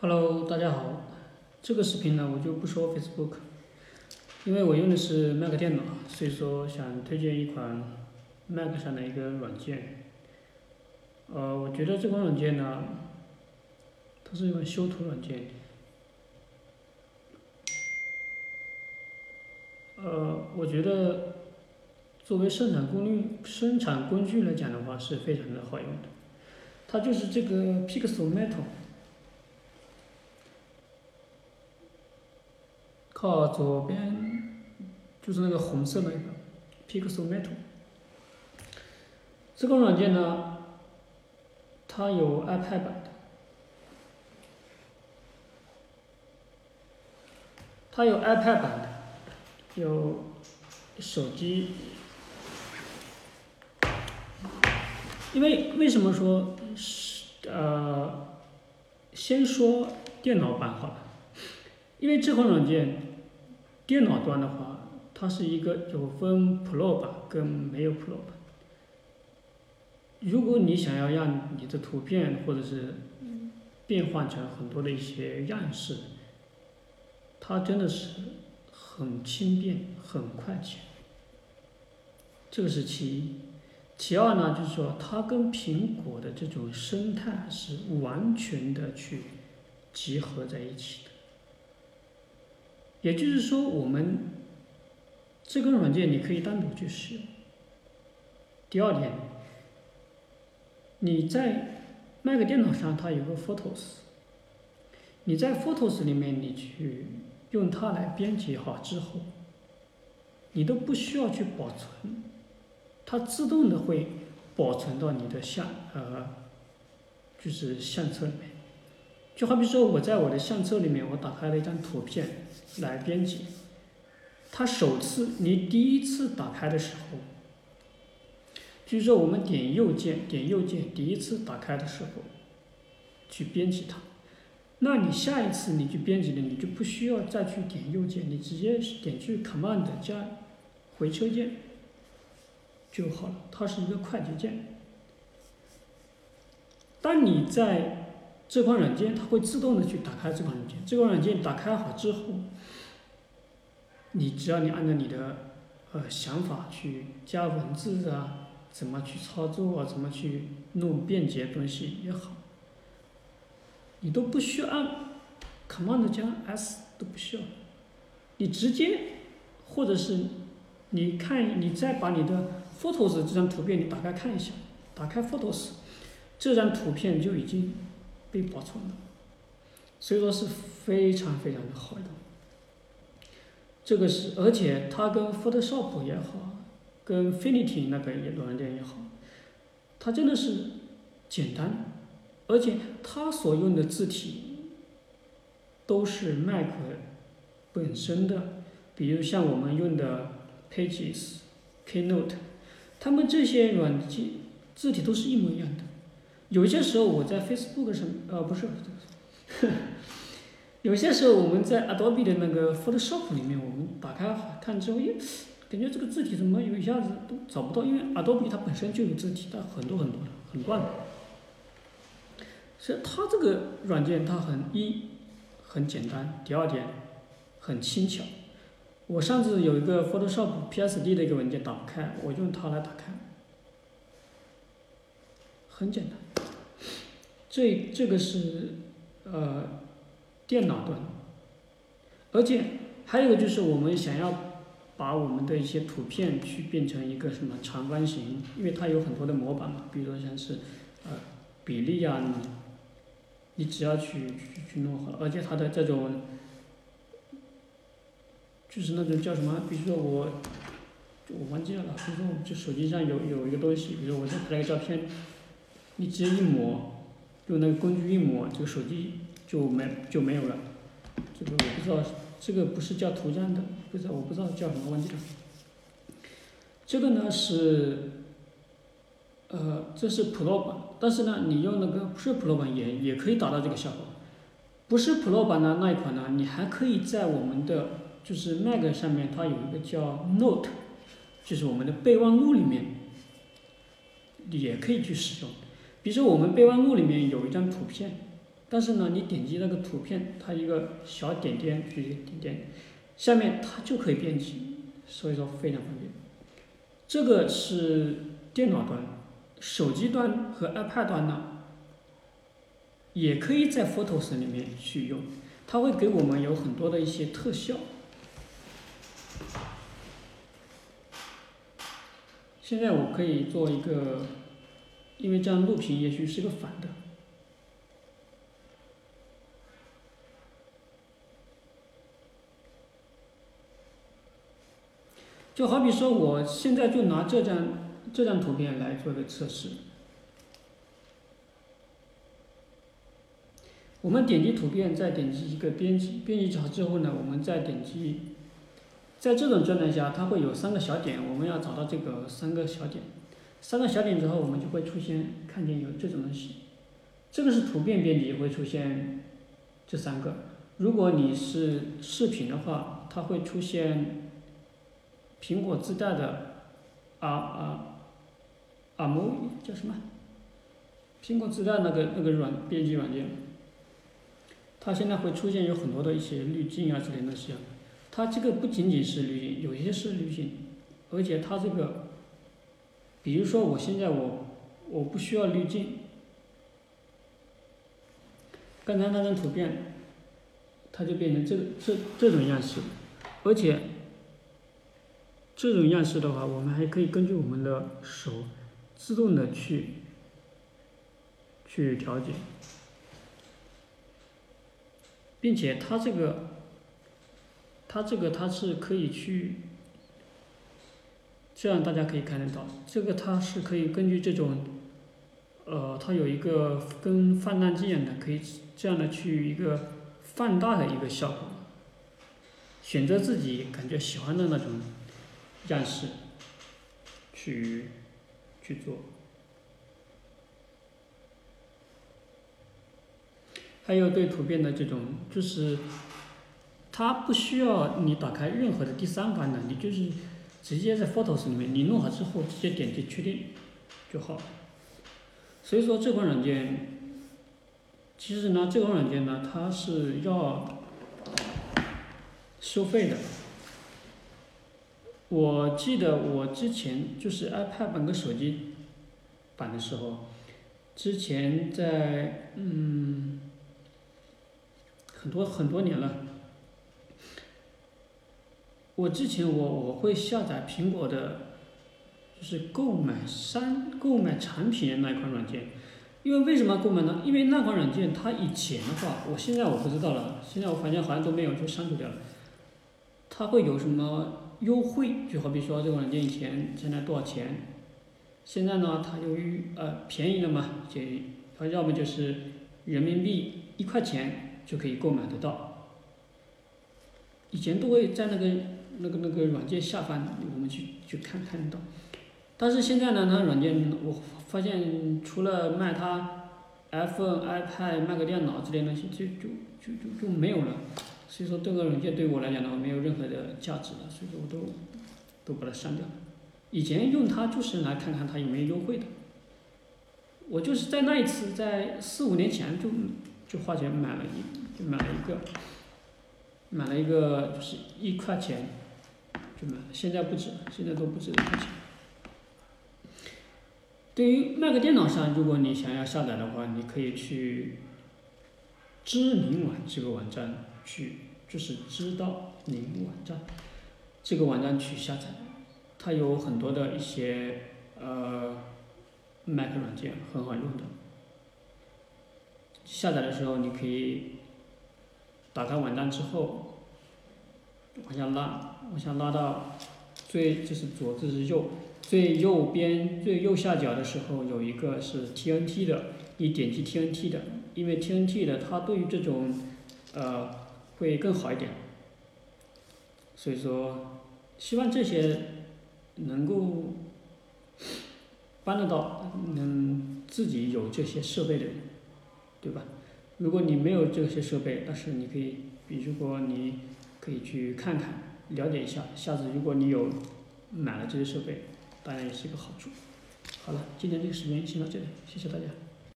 Hello，大家好。这个视频呢，我就不说 Facebook，因为我用的是 Mac 电脑，所以说想推荐一款 Mac 上的一个软件。呃，我觉得这款软件呢，它是一款修图软件。呃，我觉得作为生产工具生产工具来讲的话，是非常的好用的。它就是这个 Pixel Metal。靠左边就是那个红色那个 Pixelmator。这个软件呢，它有 iPad 版的，它有 iPad 版的，有手机。因为为什么说是呃，先说电脑版好了，因为这款软件。电脑端的话，它是一个有分 Pro 版跟没有 Pro 版。如果你想要让你的图片或者是变换成很多的一些样式，它真的是很轻便、很快捷。这个是其一，其二呢，就是说它跟苹果的这种生态是完全的去集合在一起的。也就是说，我们这个软件你可以单独去使用。第二点，你在 Mac 电脑上它有个 Photos，你在 Photos 里面你去用它来编辑好之后，你都不需要去保存，它自动的会保存到你的相呃，就是相册里面。就好比说我在我的相册里面，我打开了一张图片。来编辑，它首次你第一次打开的时候，就是说我们点右键，点右键第一次打开的时候，去编辑它，那你下一次你去编辑的，你就不需要再去点右键，你直接点去 Command 加回车键就好了，它是一个快捷键。当你在这款软件它会自动的去打开这款软件，这款软件打开好之后。你只要你按照你的呃想法去加文字啊，怎么去操作啊，怎么去弄便捷东西也好，你都不需要按 Command 加 S 都不需要，你直接或者是你看你再把你的 Photos 这张图片你打开看一下，打开 Photos，这张图片就已经被保存了，所以说是非常非常的好用。这个是，而且它跟 Photoshop 也好，跟 Finiti 那个也软件也好，它真的是简单，而且它所用的字体都是 Mac 本身的，比如像我们用的 Pages、Keynote，它们这些软件字体都是一模一样的。有些时候我在 Facebook 上，呃，不是。有些时候我们在 Adobe 的那个 Photoshop 里面，我们打开看之后，咦，感觉这个字体怎么有一下子都找不到？因为 Adobe 它本身就有字体，它很多很多的，很乱。所以它这个软件它很一很简单，第二点很轻巧。我上次有一个 Photoshop PSD 的一个文件打不开，我用它来打开，很简单。这这个是呃。电脑端，而且还有个就是我们想要把我们的一些图片去变成一个什么长方形，因为它有很多的模板嘛，比如说像是呃比例啊，你你只要去去去弄好，而且它的这种就是那种叫什么，比如说我我忘记了，比如说就手机上有有一个东西，比如我再拍了个照片，你直接一抹，用那个工具一抹，这个手机。就没就没有了，这个我不知道，这个不是叫图像的，不知道我不知道叫什么忘记了。这个呢是，呃，这是 Pro 版，但是呢，你用那个不是 Pro 版也也可以达到这个效果。不是 Pro 版的那一款呢，你还可以在我们的就是 Mac 上面，它有一个叫 Note，就是我们的备忘录里面，也可以去使用。比如说我们备忘录里面有一张图片。但是呢，你点击那个图片，它一个小点点，一个点点，下面它就可以编辑，所以说非常方便。这个是电脑端，手机端和 iPad 端呢，也可以在 Photos 里面去用，它会给我们有很多的一些特效。现在我可以做一个，因为这样录屏也许是个反的。就好比说，我现在就拿这张这张图片来做个测试。我们点击图片，再点击一个编辑，编辑好之后呢，我们再点击，在这种状态下，它会有三个小点，我们要找到这个三个小点，三个小点之后，我们就会出现看见有这种东西，这个是图片编辑会出现这三个，如果你是视频的话，它会出现。苹果自带的啊啊啊摩叫什么？苹果自带那个那个软编辑软件，它现在会出现有很多的一些滤镜啊之类的东西。它这个不仅仅是滤镜，有些是滤镜，而且它这个，比如说我现在我我不需要滤镜，刚才那张图片，它就变成这这这种样式，而且。这种样式的话，我们还可以根据我们的手自动的去去调节，并且它这个它这个它是可以去这样，大家可以看得到，这个它是可以根据这种呃，它有一个跟放大镜一样的，可以这样的去一个放大的一个效果，选择自己感觉喜欢的那种。样式，去去做，还有对图片的这种，就是它不需要你打开任何的第三方的，你就是直接在 Photos 里面，你弄好之后直接点击确定就好。所以说这款软件，其实呢，这款软件呢，它是要收费的。我记得我之前就是 iPad 版跟手机版的时候，之前在嗯很多很多年了。我之前我我会下载苹果的，就是购买商购买产品那一款软件，因为为什么购买呢？因为那款软件它以前的话，我现在我不知道了，现在我发现好像都没有就删除掉了。它会有什么？优惠就好比说这个软件以前现在多少钱，现在呢它由于呃便宜了嘛，就它要么就是人民币一块钱就可以购买得到。以前都会在那个那个那个软件下方我们去去看看到，但是现在呢它软件我发现除了卖它 iPhone、iPad、卖个电脑之类东西就就就就就没有了。所以说这个软件对我来讲的话没有任何的价值了，所以说我都都把它删掉了。以前用它就是来看看它有没有优惠的。我就是在那一次在四五年前就就花钱买了一就买了一个，买了一个就是一块钱就买，现在不止了，现在都不止一块钱。对于 Mac 电脑上，如果你想要下载的话，你可以去知名网这个网站。去就是知道您网站，这个网站去下载，它有很多的一些呃，Mac 软件很好用的。下载的时候你可以打开网站之后，往下拉，我想拉到最这是左，这是右，最右边最右下角的时候有一个是 TNT 的，你点击 TNT 的，因为 TNT 的它对于这种呃。会更好一点，所以说，希望这些能够帮得到能自己有这些设备的人，对吧？如果你没有这些设备，但是你可以，比如说你可以去看看，了解一下，下次如果你有买了这些设备，当然也是一个好处。好了，今天这个视频先到这里，谢谢大家。